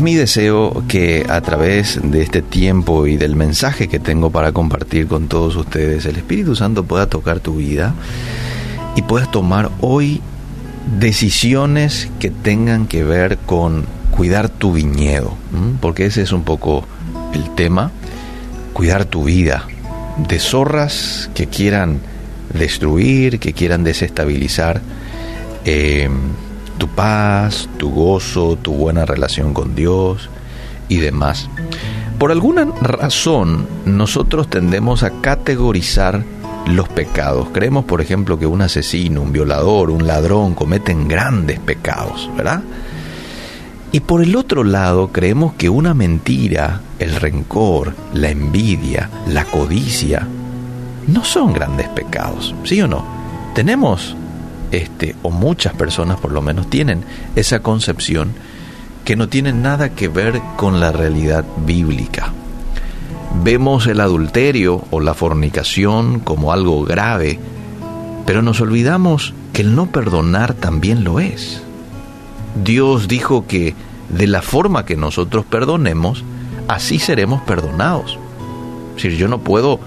mi deseo que a través de este tiempo y del mensaje que tengo para compartir con todos ustedes, el Espíritu Santo pueda tocar tu vida y puedas tomar hoy decisiones que tengan que ver con cuidar tu viñedo, porque ese es un poco el tema, cuidar tu vida de zorras que quieran destruir, que quieran desestabilizar eh, tu paz, tu gozo, tu buena relación con Dios y demás. Por alguna razón, nosotros tendemos a categorizar los pecados. Creemos, por ejemplo, que un asesino, un violador, un ladrón cometen grandes pecados, ¿verdad? Y por el otro lado, creemos que una mentira, el rencor, la envidia, la codicia, no son grandes pecados, ¿sí o no? Tenemos este, o muchas personas por lo menos tienen esa concepción que no tiene nada que ver con la realidad bíblica. Vemos el adulterio o la fornicación como algo grave, pero nos olvidamos que el no perdonar también lo es. Dios dijo que de la forma que nosotros perdonemos, así seremos perdonados. Decir, yo no puedo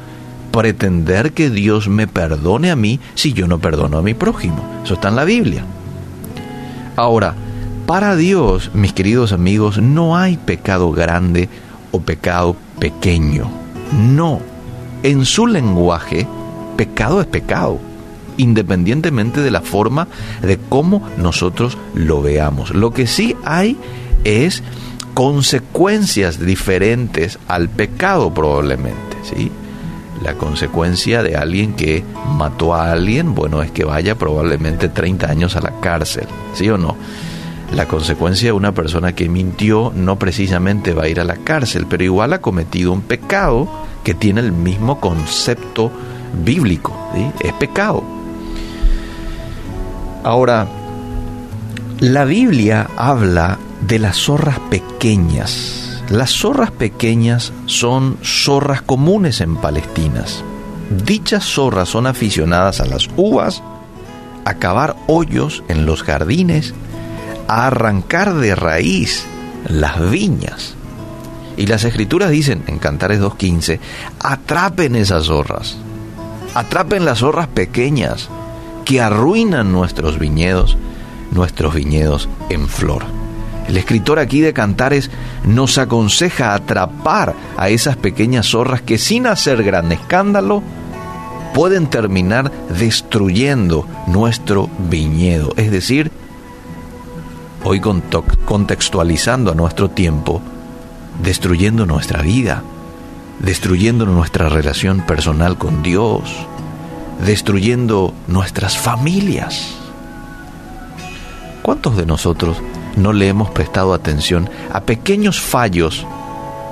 pretender que Dios me perdone a mí si yo no perdono a mi prójimo. Eso está en la Biblia. Ahora, para Dios, mis queridos amigos, no hay pecado grande o pecado pequeño. No. En su lenguaje, pecado es pecado, independientemente de la forma de cómo nosotros lo veamos. Lo que sí hay es consecuencias diferentes al pecado probablemente, ¿sí? La consecuencia de alguien que mató a alguien, bueno, es que vaya probablemente 30 años a la cárcel, ¿sí o no? La consecuencia de una persona que mintió no precisamente va a ir a la cárcel, pero igual ha cometido un pecado que tiene el mismo concepto bíblico. Es pecado. Ahora, la Biblia habla de las zorras pequeñas, las zorras pequeñas son zorras comunes en Palestinas. Dichas zorras son aficionadas a las uvas, a cavar hoyos en los jardines, a arrancar de raíz las viñas. Y las escrituras dicen en Cantares 2.15, atrapen esas zorras, atrapen las zorras pequeñas que arruinan nuestros viñedos, nuestros viñedos en flor. El escritor aquí de Cantares nos aconseja atrapar a esas pequeñas zorras que sin hacer gran escándalo pueden terminar destruyendo nuestro viñedo. Es decir, hoy contextualizando a nuestro tiempo, destruyendo nuestra vida, destruyendo nuestra relación personal con Dios, destruyendo nuestras familias. ¿Cuántos de nosotros no le hemos prestado atención a pequeños fallos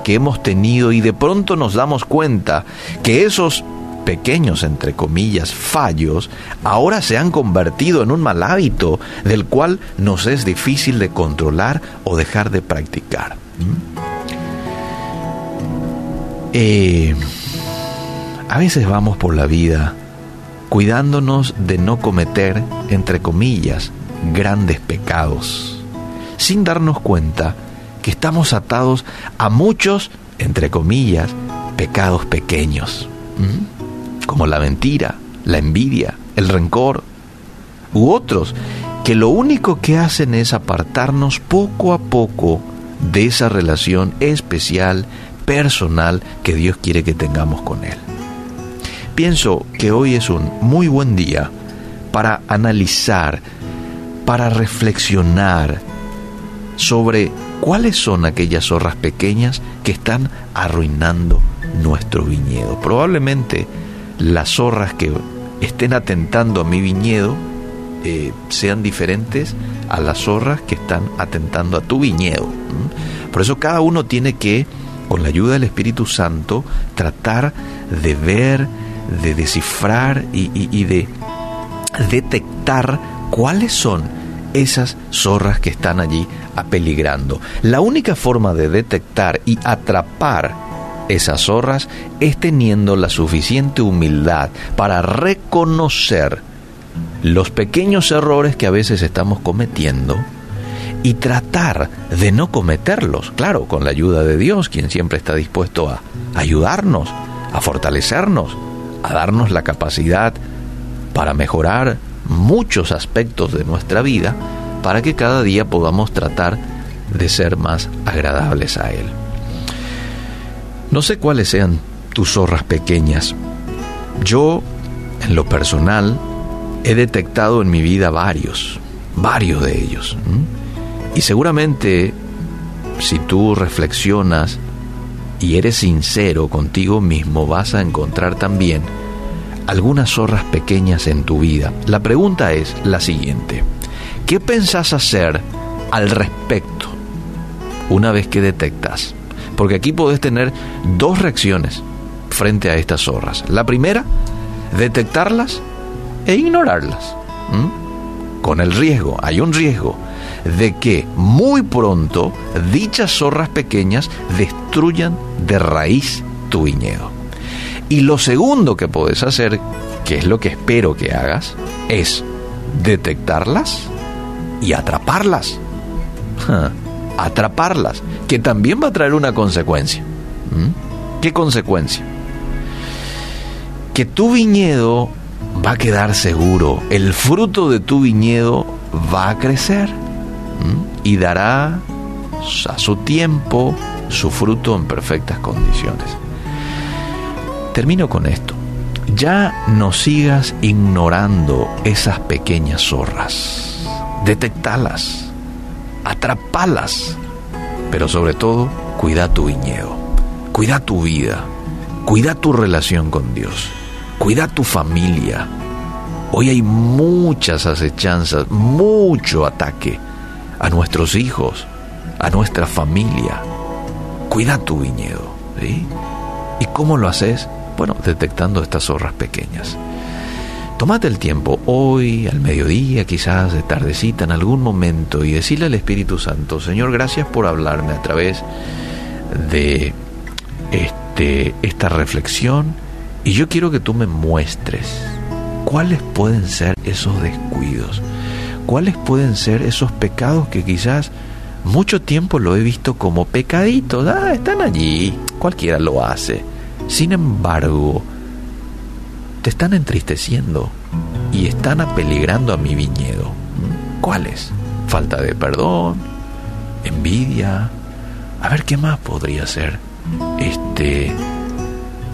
que hemos tenido y de pronto nos damos cuenta que esos pequeños, entre comillas, fallos, ahora se han convertido en un mal hábito del cual nos es difícil de controlar o dejar de practicar. ¿Mm? Eh, a veces vamos por la vida cuidándonos de no cometer, entre comillas, grandes pecados sin darnos cuenta que estamos atados a muchos, entre comillas, pecados pequeños, como la mentira, la envidia, el rencor, u otros que lo único que hacen es apartarnos poco a poco de esa relación especial, personal que Dios quiere que tengamos con Él. Pienso que hoy es un muy buen día para analizar, para reflexionar, sobre cuáles son aquellas zorras pequeñas que están arruinando nuestro viñedo. Probablemente las zorras que estén atentando a mi viñedo eh, sean diferentes a las zorras que están atentando a tu viñedo. Por eso cada uno tiene que, con la ayuda del Espíritu Santo, tratar de ver, de descifrar y de detectar cuáles son esas zorras que están allí apeligrando. La única forma de detectar y atrapar esas zorras es teniendo la suficiente humildad para reconocer los pequeños errores que a veces estamos cometiendo y tratar de no cometerlos, claro, con la ayuda de Dios, quien siempre está dispuesto a ayudarnos, a fortalecernos, a darnos la capacidad para mejorar muchos aspectos de nuestra vida, para que cada día podamos tratar de ser más agradables a Él. No sé cuáles sean tus zorras pequeñas. Yo, en lo personal, he detectado en mi vida varios, varios de ellos. Y seguramente si tú reflexionas y eres sincero contigo mismo, vas a encontrar también algunas zorras pequeñas en tu vida. La pregunta es la siguiente. ¿Qué pensás hacer al respecto una vez que detectas? Porque aquí podés tener dos reacciones frente a estas zorras. La primera, detectarlas e ignorarlas. Con el riesgo, hay un riesgo de que muy pronto dichas zorras pequeñas destruyan de raíz tu viñedo. Y lo segundo que puedes hacer, que es lo que espero que hagas, es detectarlas y atraparlas. atraparlas, que también va a traer una consecuencia. ¿Mm? ¿Qué consecuencia? Que tu viñedo va a quedar seguro, el fruto de tu viñedo va a crecer y dará a su tiempo su fruto en perfectas condiciones. Termino con esto. Ya no sigas ignorando esas pequeñas zorras. Detectalas, atrapalas, pero sobre todo, cuida tu viñedo, cuida tu vida, cuida tu relación con Dios, cuida tu familia. Hoy hay muchas acechanzas, mucho ataque a nuestros hijos, a nuestra familia. Cuida tu viñedo. ¿Y cómo lo haces? Bueno, detectando estas zorras pequeñas. Tómate el tiempo hoy, al mediodía, quizás de tardecita, en algún momento, y decirle al Espíritu Santo, Señor, gracias por hablarme a través de este, esta reflexión, y yo quiero que tú me muestres cuáles pueden ser esos descuidos, cuáles pueden ser esos pecados que quizás mucho tiempo lo he visto como pecaditos. Ah, están allí, cualquiera lo hace. Sin embargo, te están entristeciendo y están apeligrando a mi viñedo. ¿Cuáles? Falta de perdón, envidia. A ver qué más podría ser. Este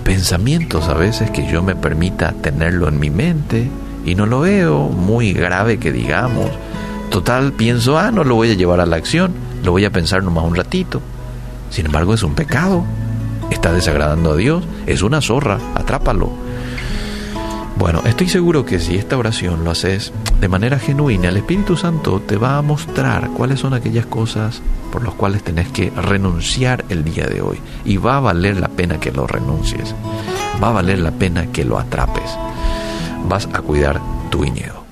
pensamientos a veces que yo me permita tenerlo en mi mente y no lo veo muy grave que digamos. Total, pienso, ah, no lo voy a llevar a la acción, lo voy a pensar nomás un ratito. Sin embargo, es un pecado. Está desagradando a Dios, es una zorra, atrápalo. Bueno, estoy seguro que si esta oración lo haces de manera genuina, el Espíritu Santo te va a mostrar cuáles son aquellas cosas por las cuales tenés que renunciar el día de hoy. Y va a valer la pena que lo renuncies. Va a valer la pena que lo atrapes vas a cuidar tu viñedo.